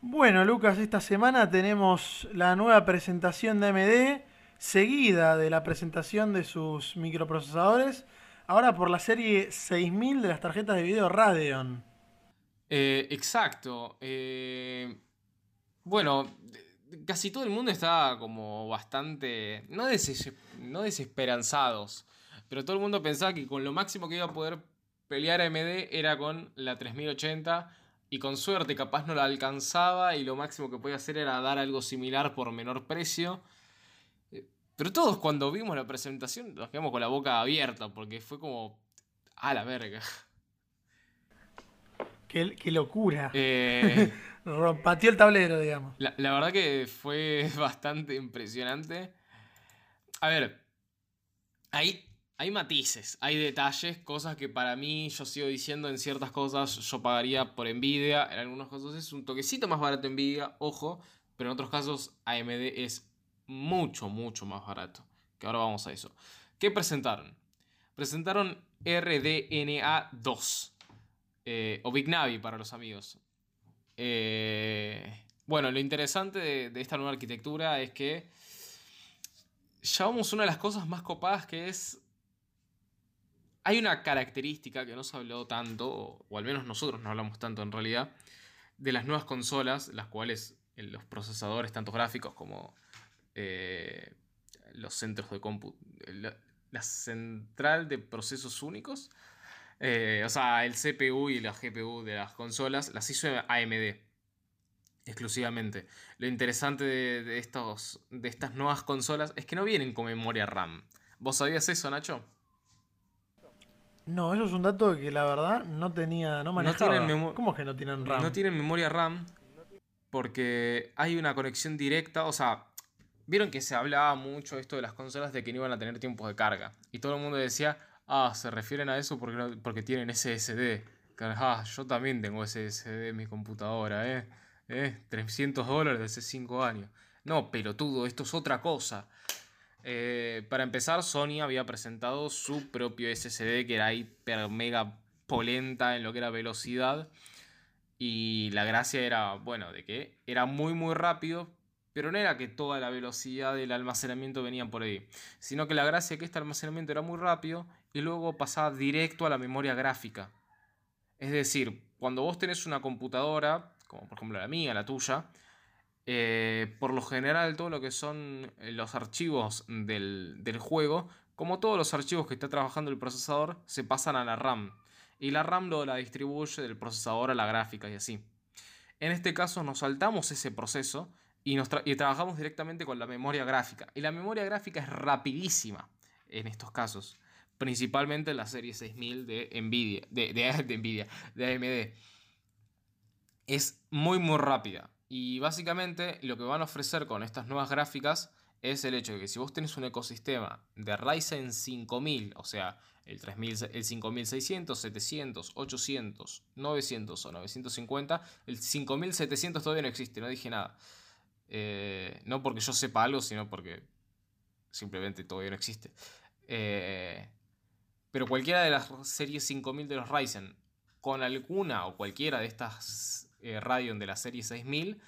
Bueno, Lucas, esta semana tenemos la nueva presentación de AMD, seguida de la presentación de sus microprocesadores, ahora por la serie 6000 de las tarjetas de video Radeon. Eh, exacto. Eh, bueno, casi todo el mundo está como bastante, no, no desesperanzados, pero todo el mundo pensaba que con lo máximo que iba a poder pelear AMD era con la 3080 y con suerte capaz no la alcanzaba y lo máximo que podía hacer era dar algo similar por menor precio. Eh, pero todos cuando vimos la presentación nos quedamos con la boca abierta porque fue como a la verga. Qué, locura. Eh, el tablero, digamos. La, la, verdad que fue bastante impresionante. A ver, ahí hay matices, hay detalles, cosas que para mí yo sigo diciendo en ciertas cosas yo pagaría por Nvidia, en algunos casos es un toquecito más barato Nvidia, ojo, pero en otros casos AMD es mucho, mucho más barato. Que ahora vamos a eso. ¿Qué presentaron? Presentaron RDNA 2, eh, o Big Navi para los amigos. Eh, bueno, lo interesante de, de esta nueva arquitectura es que ya vamos a una de las cosas más copadas que es hay una característica que no se habló tanto, o, al menos nosotros no hablamos tanto en realidad, de las nuevas consolas, las cuales los procesadores, tanto gráficos como eh, los centros de cómputo, la, central de procesos únicos, eh, o sea, el CPU y la GPU de las consolas, las hizo AMD exclusivamente. Lo interesante de, de estas nuevas consolas es que no vienen con memoria RAM. ¿Vos sabías eso, Nacho? No, eso es un dato que la verdad no tenía, no manejaba. ¿Cómo es que no tienen RAM? No tienen memoria RAM porque hay una conexión directa, o sea, vieron que se hablaba mucho esto de las consolas de que no iban a tener tiempos de carga y todo el mundo decía, ah, se refieren a eso porque, porque tienen SSD. Ah, yo también tengo SSD en mi computadora, ¿eh? ¿Eh? 300 dólares de hace 5 años. No, pelotudo, esto es otra cosa. Eh, para empezar, Sony había presentado su propio SSD que era hiper mega polenta en lo que era velocidad. Y la gracia era, bueno, de que era muy muy rápido, pero no era que toda la velocidad del almacenamiento venía por ahí, sino que la gracia es que este almacenamiento era muy rápido y luego pasaba directo a la memoria gráfica. Es decir, cuando vos tenés una computadora, como por ejemplo la mía, la tuya, eh, por lo general, todo lo que son eh, los archivos del, juego, como todos los archivos que está trabajando el procesador, se pasan a la RAM. Y la RAM lo la distribuye del procesador a la gráfica y así. En este caso nos saltamos ese proceso y, nos y trabajamos directamente con la memoria gráfica. Y la memoria gráfica es rapidísima en estos casos. Principalmente en la serie 6000 de Nvidia, de, de Nvidia, de AMD. Es muy muy rápida. Y básicamente lo que van a ofrecer con estas nuevas gráficas es el hecho de que si vos tenés un ecosistema de Ryzen 5000, o sea, el, 3000, el 5600, 700, 800, 900 o 950, el 5700 todavía no existe, no dije nada. Eh, no porque yo sepa algo, sino porque simplemente todavía no existe. Eh, pero cualquiera de las series 5000 de los Ryzen, con alguna o cualquiera de estas eh, de la serie 6000,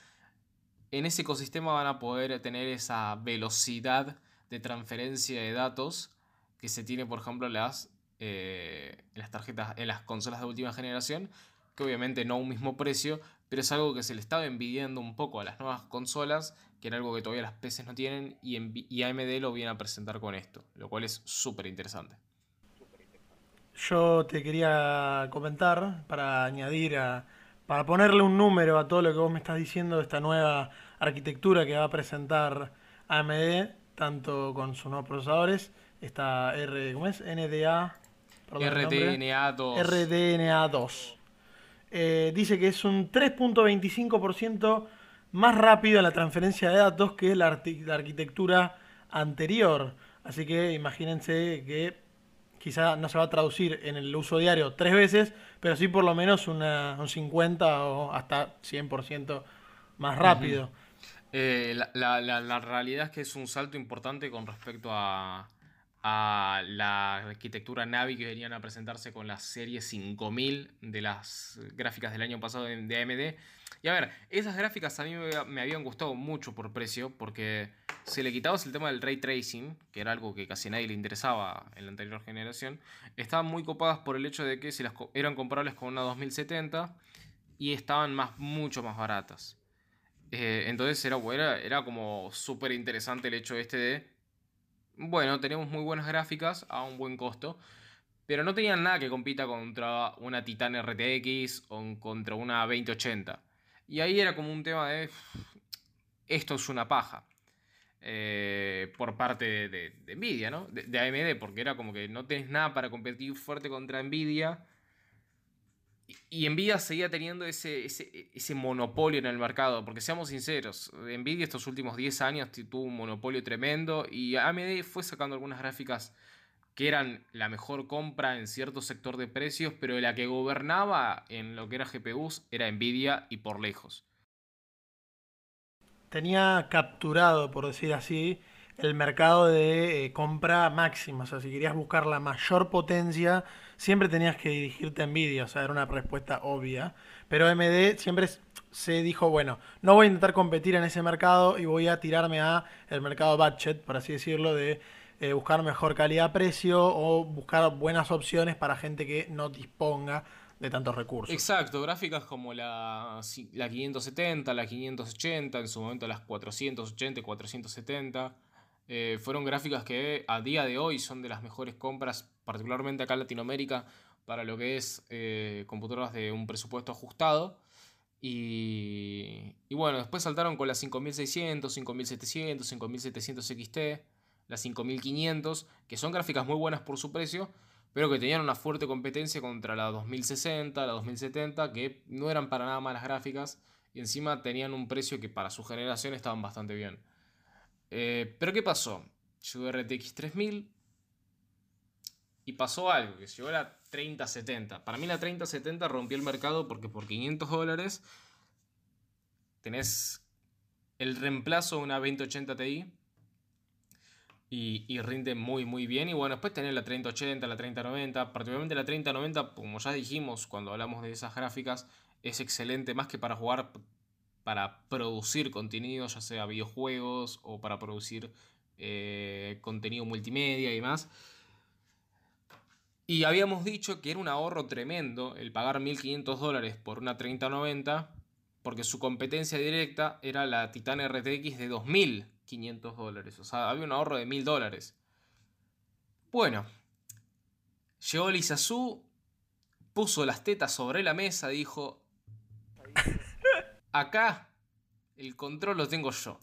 en ese ecosistema van a poder tener esa velocidad de transferencia de datos que se tiene, por ejemplo, en las, eh, las tarjetas, en las consolas de última generación, que obviamente no a un mismo precio, pero es algo que se le estaba envidiando un poco a las nuevas consolas, que era algo que todavía las PCs no tienen, y, y AMD lo viene a presentar con esto, lo cual es súper interesante. Yo te quería comentar, para añadir a, para ponerle un número a todo lo que vos me estás diciendo de esta nueva arquitectura que va a presentar AMD, tanto con sus nuevos procesadores, esta R, ¿cómo es? NDA. RDNA2. RDNA2. Eh, dice que es un 3.25% más rápido en la transferencia de datos que la arquitectura anterior. Así que imagínense que quizá no se va a traducir en el uso diario tres veces, pero sí por lo menos una, un 50 o hasta 100% más rápido. Eh, la, realidad es que es un salto importante con respecto a, a la arquitectura Navi que venían a presentarse con la serie 5000 de las gráficas del año pasado de, AMD. Y a ver, esas gráficas a mí me, habían gustado mucho por precio, porque si le quitabas el tema del ray tracing, que era algo que casi nadie le interesaba en la anterior generación, estaban muy copadas por el hecho de que si las eran comparables con una 2070 y estaban más, mucho más baratas. Eh, entonces era, era, era como súper interesante el hecho este de bueno, tenemos muy buenas gráficas a un buen costo, pero no tenían nada que compita contra una Titan RTX o contra una 2080. Y ahí era como un tema de, esto es una paja. Eh, por parte de, Nvidia, ¿no? De, de, AMD, porque era como que no tenés nada para competir fuerte contra Nvidia y Nvidia seguía teniendo ese, ese, monopolio en el mercado, porque seamos sinceros, Nvidia estos últimos 10 años tuvo un monopolio tremendo y AMD fue sacando algunas gráficas que eran la mejor compra en cierto sector de precios, pero la que gobernaba en lo que era GPUs era Nvidia y por lejos. Tenía capturado, por decir así, el mercado de eh, compra máxima. O sea, si querías buscar la mayor potencia, siempre tenías que dirigirte a Nvidia. O sea, era una respuesta obvia. Pero AMD siempre se dijo, bueno, no voy a intentar competir en ese mercado y voy a tirarme a el mercado budget, por así decirlo, de eh, buscar mejor calidad-precio o buscar buenas opciones para gente que no disponga de tantos recursos. Exacto, gráficas como la, la 570, la 580, en su momento las 480 y 470. Eh, fueron gráficas que a día de hoy son de las mejores compras, particularmente acá en Latinoamérica, para lo que es eh, computadoras de un presupuesto ajustado. Y, y, bueno, después saltaron con las 5600, 5700, 5700 XT, las 5500, que son gráficas muy buenas por su precio, pero que tenían una fuerte competencia contra la 2060, la 2070, que no eran para nada malas gráficas y encima tenían un precio que para su generación estaban bastante bien. Eh, pero ¿qué pasó? Llegó RTX 3000 y pasó algo, que llegó la 3070. Para mí la 3070 rompió el mercado porque por 500 dólares tenés el reemplazo de una 2080 Ti y, rinde muy muy bien. Y bueno, después tenés la 3080, la 3090, particularmente la 3090, como ya dijimos cuando hablamos de esas gráficas, es excelente más que para jugar para producir contenido, ya sea videojuegos o para producir eh, contenido multimedia y demás. Y habíamos dicho que era un ahorro tremendo el pagar 1.500 dólares por una 3090, porque su competencia directa era la Titan RTX de 2.500 dólares. O sea, había un ahorro de 1.000 dólares. Bueno, llegó Lisa Su, puso las tetas sobre la mesa, dijo, acá el control lo tengo yo.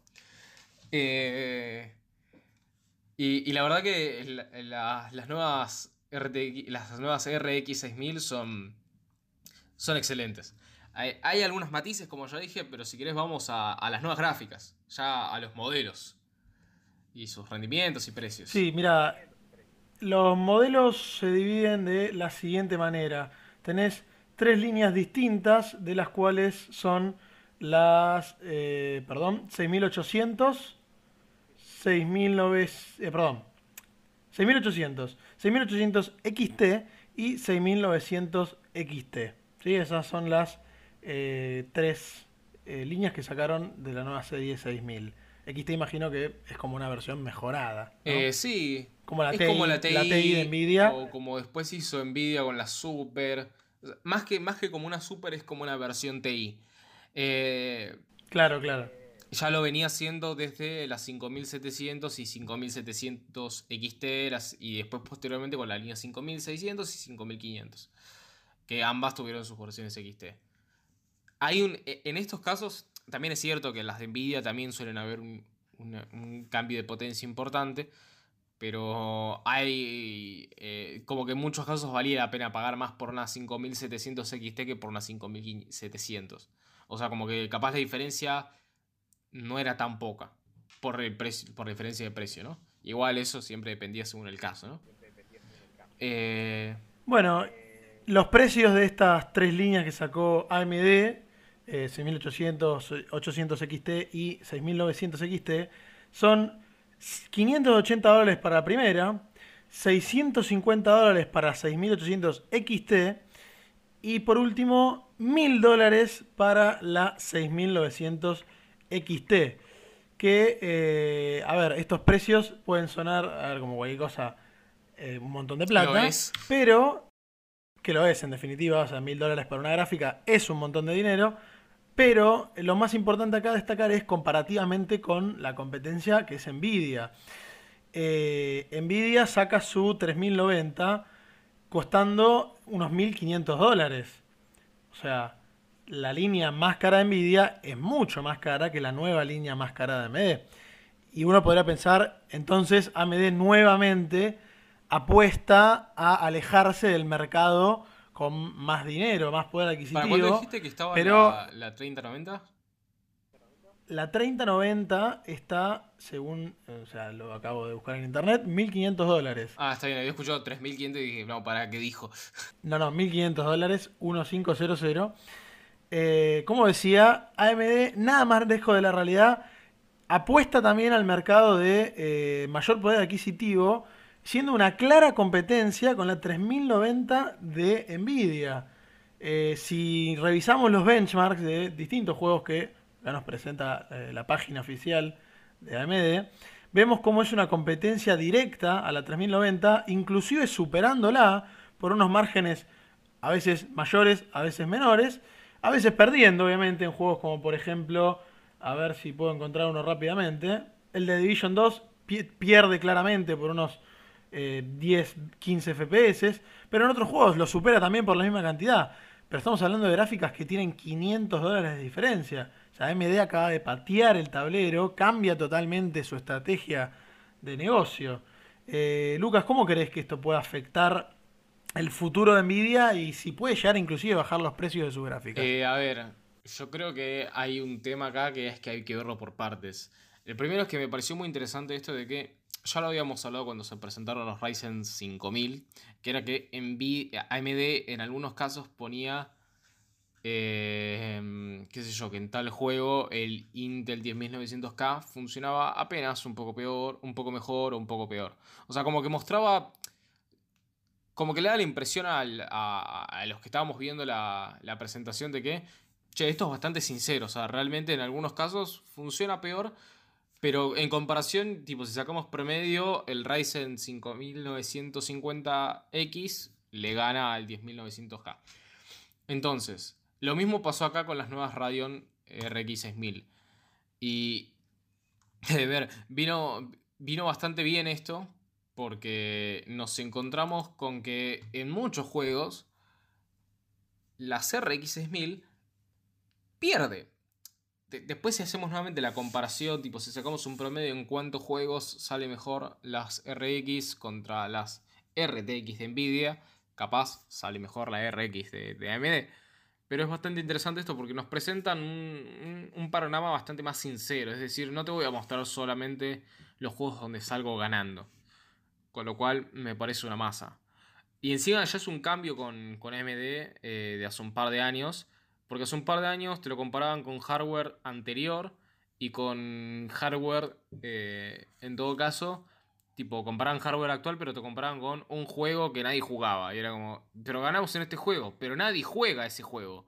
Eh, y, la verdad que las nuevas RTX, las nuevas RX 6000 son, son excelentes. Hay, algunos matices, como ya dije, pero si querés vamos a, las nuevas gráficas, ya a los modelos y sus rendimientos y precios. Sí, mira, los modelos se dividen de la siguiente manera. Tenés tres líneas distintas, de las cuales son las, eh, perdón, 6800, 6900, eh, perdón, 6800, 6800 XT y 6900 XT. ¿sí? Esas son las eh, tres líneas que sacaron de la nueva serie 6000. XT imagino que es como una versión mejorada. sí, como la, es TI, como la, TI, de Nvidia. O como después hizo Nvidia con la Super. Más que, más que como una Super es como una versión TI. Eh, claro, claro. Ya lo venía haciendo desde las 5700 y 5700 XT y después posteriormente con la línea 5600 y 5500, que ambas tuvieron sus versiones XT. Hay un, e, en estos casos también es cierto que en las de Nvidia también suelen haber un, cambio de potencia importante, pero hay eh, como que en muchos casos valía la pena pagar más por una 5700 XT que por una 5700. O sea, como que capaz la diferencia no era tan poca por, el precio, por diferencia de precio, ¿no? Igual eso siempre dependía según el caso, ¿no? Eh, bueno, los precios de estas tres líneas que sacó AMD, 6800, 800 XT y 6900 XT, son 580 dólares para la primera, 650 dólares para 6800 XT y por último 1000 dólares para la 6900 XT. Que, eh, a ver, estos precios pueden sonar, a ver, como cualquier cosa, eh, un montón de plata. Pero, que lo es en definitiva, o sea, 1000 dólares para una gráfica es un montón de dinero. Pero lo más importante acá destacar es comparativamente con la competencia que es Nvidia. Eh, Nvidia saca su 3090 costando unos 1500 dólares. O sea, la línea más cara de Nvidia es mucho más cara que la nueva línea más cara de AMD. Y uno podría pensar, entonces AMD nuevamente apuesta a alejarse del mercado con más dinero, más poder adquisitivo. ¿Para cuándo dijiste que estaba pero, la, la 3090? La 3090 está, según, o sea, lo acabo de buscar en internet, 1500 dólares. Ah, está bien, había escuchado 3500 y dije, no, ¿para qué dijo? No, no, 1500 dólares, 1500. Eh, como decía, AMD, nada más lejos de la realidad, apuesta también al mercado de eh, mayor poder adquisitivo, siendo una clara competencia con la 3090 de Nvidia. Eh, si revisamos los benchmarks de distintos juegos que nos presenta eh, la página oficial de AMD, vemos cómo es una competencia directa a la 3090, inclusive superándola por unos márgenes a veces mayores, a veces menores, a veces perdiendo obviamente en juegos como por ejemplo, a ver si puedo encontrar uno rápidamente, el de Division 2 pierde claramente por unos 10, 15 FPS, pero en otros juegos lo supera también por la misma cantidad. Pero estamos hablando de gráficas que tienen 500 dólares de diferencia. AMD acaba de patear el tablero, cambia totalmente su estrategia de negocio. Eh, Lucas, ¿cómo crees que esto puede afectar el futuro de Nvidia y si puede llegar inclusive a bajar los precios de su gráfica? Eh, a ver, yo creo que hay un tema acá que es que hay que verlo por partes. El primero es que me pareció muy interesante esto de que ya lo habíamos hablado cuando se presentaron los Ryzen 5000, que era que AMD en algunos casos ponía eh, qué sé yo, que en tal juego el Intel 10900K funcionaba apenas un poco peor, un poco mejor o un poco peor. O sea, como que mostraba, como que le da la impresión a, los que estábamos viendo la, presentación de que, che, esto es bastante sincero, o sea, realmente en algunos casos funciona peor. Pero en comparación, tipo, si sacamos promedio, el Ryzen 5950X le gana al 10900K. Entonces, lo mismo pasó acá con las nuevas Radeon RX 6000. Y, ver, vino, vino bastante bien esto porque nos encontramos con que en muchos juegos la RX 6000 pierde. después si hacemos nuevamente la comparación, tipo si sacamos un promedio en cuántos juegos sale mejor las RX contra las RTX de Nvidia, capaz sale mejor la RX de AMD. Pero es bastante interesante esto porque nos presentan un, panorama bastante más sincero. Es decir, no te voy a mostrar solamente los juegos donde salgo ganando. Con lo cual me parece una masa. Y encima ya es un cambio con, con AMD eh, de hace un par de años. Porque hace un par de años te lo comparaban con hardware anterior y con hardware, eh, en todo caso, Tipo, comparaban hardware actual, pero te comparaban con un juego que nadie jugaba. Y era como, pero ganamos en este juego, pero nadie juega ese juego.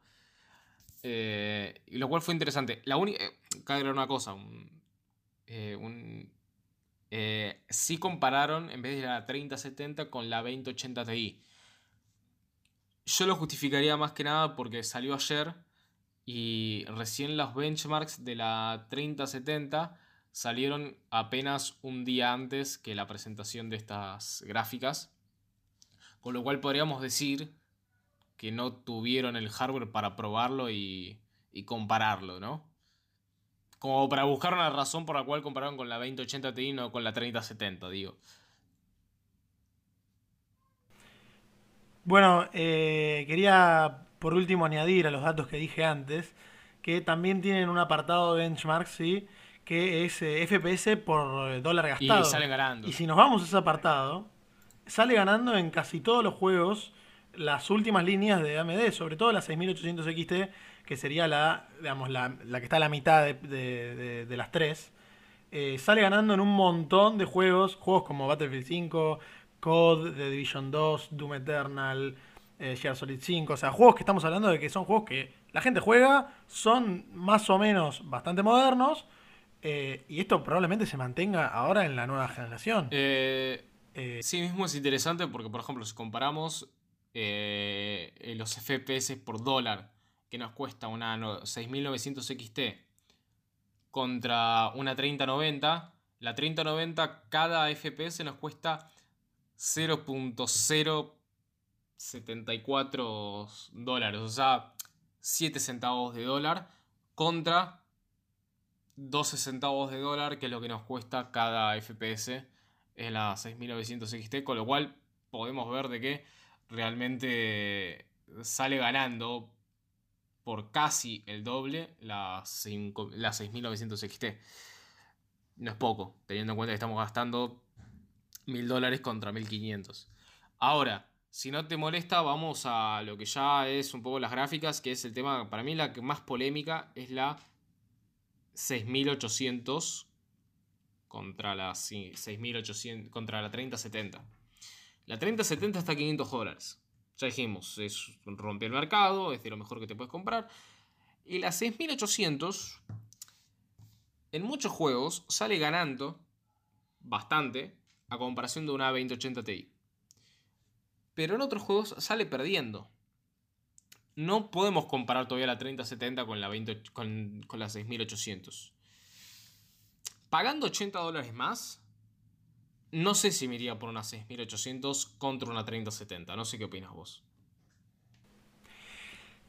Eh, y lo cual fue interesante. La única. Eh, una cosa. Un, eh, sí compararon, en vez de la 3070, con la 2080 Ti. Yo lo justificaría más que nada porque salió ayer y recién los benchmarks de la 3070 salieron apenas un día antes que la presentación de estas gráficas, con lo cual podríamos decir que no tuvieron el hardware para probarlo y, compararlo, ¿no? Como para buscar una razón por la cual compararon con la 2080 Ti y no con la 3070, digo. Bueno, eh, quería por último añadir a los datos que dije antes que también tienen un apartado de benchmark, ¿sí? Que es eh, FPS por eh, dólar gastado. Y sale ganando. Y si nos vamos a ese apartado, sale ganando en casi todos los juegos las últimas líneas de AMD, sobre todo la 6800 XT, que sería la, digamos, la, que está a la mitad de, las tres. Eh, sale ganando en un montón de juegos, juegos como Battlefield 5, COD, The Division 2, Doom Eternal, eh, Gear Solid 5. O sea, juegos que estamos hablando de que son juegos que la gente juega, son más o menos bastante modernos. Eh, y esto probablemente se mantenga ahora en la nueva generación. Eh, sí, mismo es interesante porque, por ejemplo, si comparamos eh, eh, los FPS por dólar que nos cuesta una no- 6900 XT contra una 3090, la 3090 cada FPS nos cuesta 0.074 dólares, o sea, 7 centavos de dólar contra 12 centavos de dólar, que es lo que nos cuesta cada FPS en la 6900 XT, con lo cual podemos ver de que realmente sale ganando por casi el doble la, cinco- la 6900 XT. No es poco, teniendo en cuenta que estamos gastando 1000 dólares contra 1500. Ahora, si no te molesta, vamos a lo que ya es un poco las gráficas, que es el tema, para mí la que más polémica es la 6800 contra la sí, 6800 contra la 3070. La 3070 está a 500 dólares. Ya dijimos, es rompe el mercado, es de lo mejor que te puedes comprar. Y la 6800 en muchos juegos sale ganando bastante a comparación de una 2080 Ti. Pero en otros juegos sale perdiendo. No podemos comparar todavía la 3070 con la, 20 con, con la 6800. Pagando 80 dólares más, no sé si me iría por una 6800 contra una 3070. No sé qué opinas vos.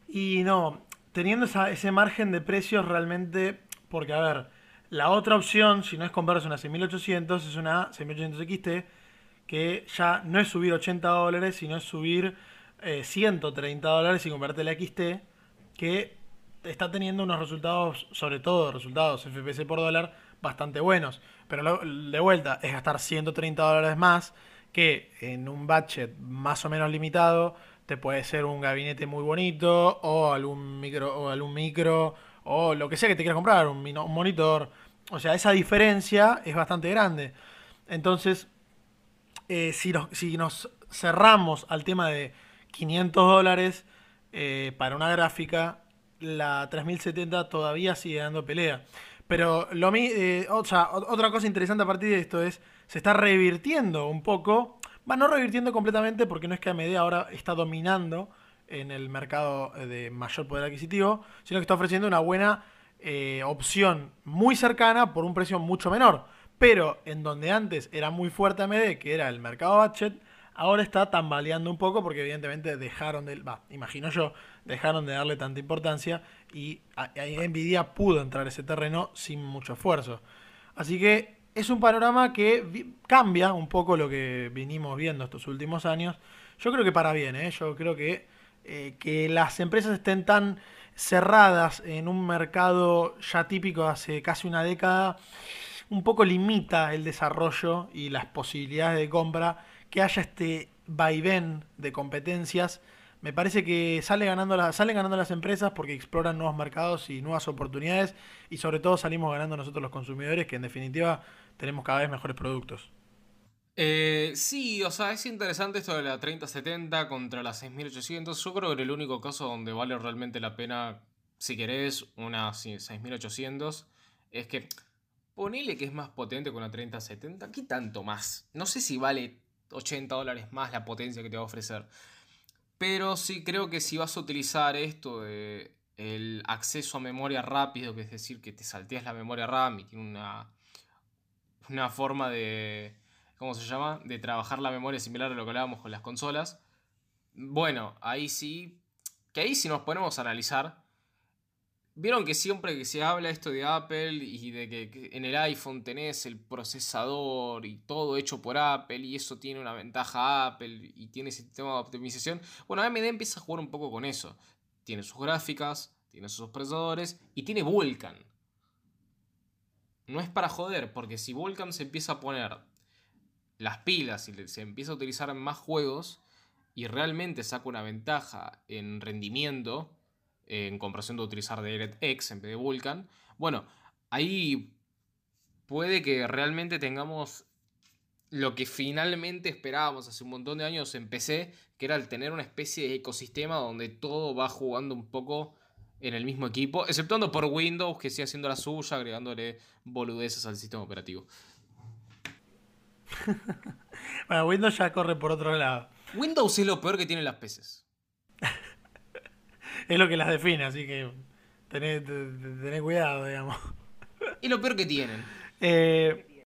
Y no, teniendo ese margen de precios realmente, porque a ver, la otra opción, si no es comprarse una 6800, es una 6800 XT, que ya no es subir 80 dólares, sino es subir eh, 130 dólares y comprarte la XT, que está teniendo unos resultados, sobre todo resultados FPS por dólar, bastante buenos. Pero de vuelta, es gastar 130 dólares más, que en un budget más o menos limitado te puede ser un gabinete muy bonito o algún micro o algún micro o lo que sea que te quieras comprar, un monitor. O sea, esa diferencia es bastante grande. Entonces, eh, si, nos, si nos cerramos al tema de 500 dólares eh, para una gráfica, la 3070 todavía sigue dando pelea. Pero lo eh, o sea, ot- otra cosa interesante a partir de esto es, se está revirtiendo un poco, va no revirtiendo completamente porque no es que AMD ahora está dominando en el mercado de mayor poder adquisitivo, sino que está ofreciendo una buena eh, opción muy cercana por un precio mucho menor. Pero en donde antes era muy fuerte AMD, que era el mercado budget, ahora está tambaleando un poco porque evidentemente dejaron de, imagino yo, dejaron de darle tanta importancia y Nvidia pudo entrar ese terreno sin mucho esfuerzo. Así que es un panorama que cambia un poco lo que vinimos viendo estos últimos años. Yo creo que para bien, ¿eh? yo creo que, eh, que las empresas estén tan cerradas en un mercado ya típico hace casi una década, un poco limita el desarrollo y las posibilidades de compra, que haya este vaivén de competencias. Me parece que sale ganando salen ganando las empresas porque exploran nuevos mercados y nuevas oportunidades y sobre todo salimos ganando nosotros los consumidores que en definitiva tenemos cada vez mejores productos. Eh, sí, o sea, es interesante esto de la 3070 contra la 6800. Yo creo que el único caso donde vale realmente la pena, si querés, una sí, 6800, es que ponele que es más potente con la 3070. ¿Qué tanto más? No sé si vale 80 dólares más la potencia que te va a ofrecer. Pero sí creo que si vas a utilizar esto de el acceso a memoria rápido, que es decir, que te salteas la memoria RAM y tiene una, una forma de, ¿cómo se llama? De trabajar la memoria similar a lo que hablábamos con las consolas. Bueno, ahí sí, que ahí si nos ponemos a analizar, vieron que siempre que se habla esto de Apple y de que, en el iPhone tenés el procesador y todo hecho por Apple y eso tiene una ventaja Apple y tiene sistema de optimización, bueno, AMD empieza a jugar un poco con eso. Tiene sus gráficas, tiene sus procesadores y tiene Vulkan. No es para joder, porque si Vulkan se empieza a poner las pilas y se empieza a utilizar más juegos y realmente saca una ventaja en rendimiento en comparación de utilizar DirectX en vez de Vulkan, bueno, ahí puede que realmente tengamos lo que finalmente esperábamos hace un montón de años en PC, que era el tener una especie de ecosistema donde todo va jugando un poco en el mismo equipo, exceptuando por Windows, que sigue haciendo la suya, agregándole boludeces al sistema operativo. bueno, Windows ya corre por otro lado. Windows es lo peor que tienen las PCs. Es lo que las define, así que tened, cuidado, digamos. Y lo peor que tienen. Eh,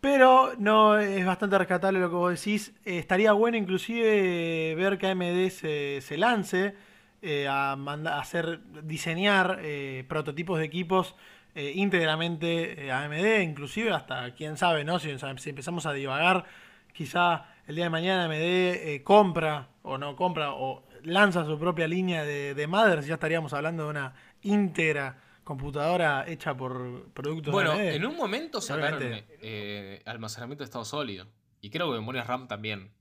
pero no es bastante rescatable lo que vos decís. Eh, estaría bueno inclusive ver que AMD se, se lance eh, a, hacer diseñar prototipos de equipos íntegramente AMD, inclusive hasta quién sabe, ¿no? Si, si, empezamos a divagar, quizá el día de mañana AMD compra o no compra o lanza su propia línea de, de mothers, ya estaríamos hablando de una íntegra computadora hecha por productos bueno, en un momento sacaron eh, almacenamiento de estado sólido. Y creo que memoria RAM también.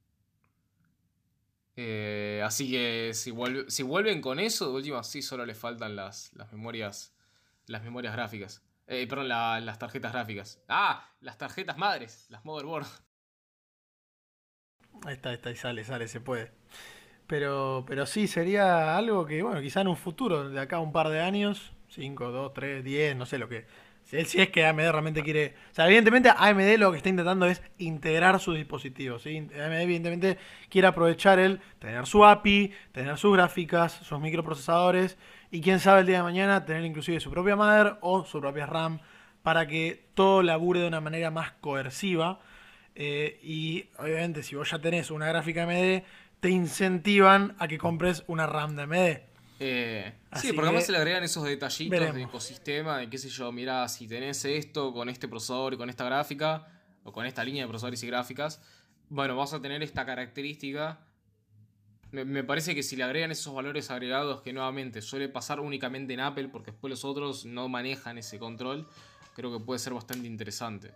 Eh, así que si, si vuelven con eso, de última sí solo le faltan las, las memorias. Las memorias gráficas. Eh, perdón, las tarjetas gráficas. Ah, las tarjetas madres, las motherboard. Ahí está, ahí está, y sale, sale, se puede. Pero, pero sí, sería algo que, bueno, quizá en un futuro, de acá un par de años, 5, 2, 3, 10, no sé lo que. Si, es que AMD realmente quiere. O sea, evidentemente AMD lo que está intentando es integrar sus dispositivos. ¿sí? AMD, evidentemente, quiere aprovechar el tener su API, tener sus gráficas, sus microprocesadores. Y quién sabe el día de mañana tener inclusive su propia mother o su propia RAM para que todo labure de una manera más coerciva. Eh, y obviamente, si vos ya tenés una gráfica AMD, te incentivan a que compres una RAM de AMD. Eh, sí, porque además se le agregan esos detallitos de ecosistema, de qué sé yo, mira, si tenés esto con este procesador y con esta gráfica, o con esta línea de procesadores y gráficas, bueno, vas a tener esta característica. Me, parece que si le agregan esos valores agregados, que nuevamente suele pasar únicamente en Apple, porque después los otros no manejan ese control, creo que puede ser bastante interesante.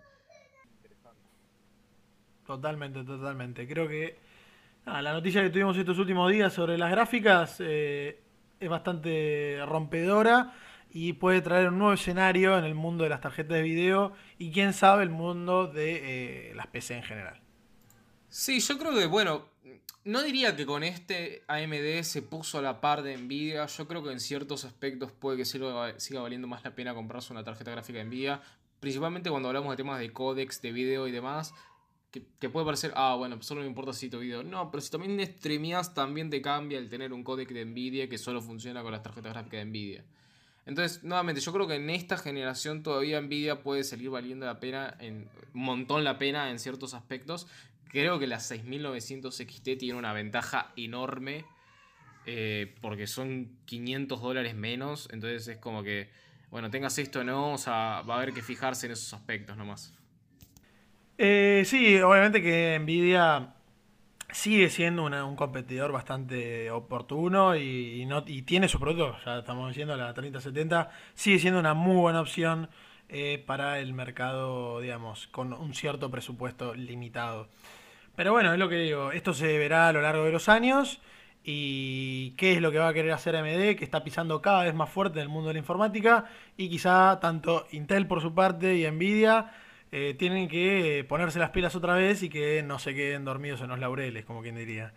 Totalmente, totalmente. Creo que la noticia que tuvimos estos últimos días sobre las gráficas eh, es bastante rompedora y puede traer un nuevo escenario en el mundo de las tarjetas de video y quién sabe el mundo de eh, las PC en general. Sí, yo creo que, bueno, no diría que con este AMD se puso a la par de Nvidia. Yo creo que en ciertos aspectos puede que siga, siga valiendo más la pena comprarse una tarjeta gráfica de Nvidia. Principalmente cuando hablamos de temas de códex, de video y demás. Que, puede parecer, ah, bueno, solo me importa si tu video. No, pero si también streameas, también te cambia el tener un codec de Nvidia que solo funciona con las tarjetas gráficas de Nvidia. Entonces, nuevamente, yo creo que en esta generación todavía Nvidia puede salir valiendo la pena, en, un montón la pena en ciertos aspectos. Creo que la 6900 XT tiene una ventaja enorme eh, porque son 500 dólares menos. Entonces es como que, bueno, tengas esto o no, o sea, va a haber que fijarse en esos aspectos nomás. Eh, sí, obviamente que Nvidia sigue siendo un competidor bastante oportuno y, no, y tiene su producto, ya estamos diciendo la 3070, sigue siendo una muy buena opción eh, para el mercado, digamos, con un cierto presupuesto limitado. Pero bueno, es lo que digo, esto se verá a lo largo de los años y qué es lo que va a querer hacer AMD, que está pisando cada vez más fuerte en el mundo de la informática y quizá tanto Intel por su parte y Nvidia eh, tienen que ponerse las pilas otra vez y que no se queden dormidos en los laureles, como quien diría.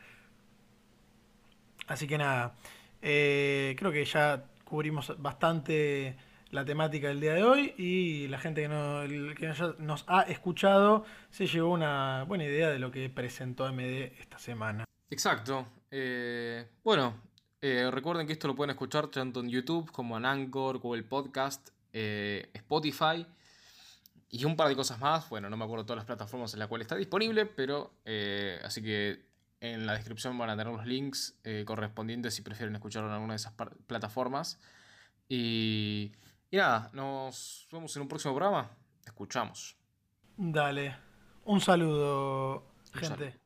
Así que nada, eh, creo que ya cubrimos bastante la temática del día de hoy y la gente que, no, que nos ha escuchado se llevó una buena idea de lo que presentó MD esta semana. Exacto. Eh, bueno, recuerden que esto lo pueden escuchar tanto en YouTube como en Anchor, Google Podcast, Spotify. Y un par de cosas más, bueno, no me acuerdo todas las plataformas en las cuales está disponible, pero eh, así que en la descripción van a tener los links eh, correspondientes si prefieren escucharlo en alguna de esas plataformas. Y, y nada, nos vemos en un próximo programa. Escuchamos. Dale. Un saludo, gente.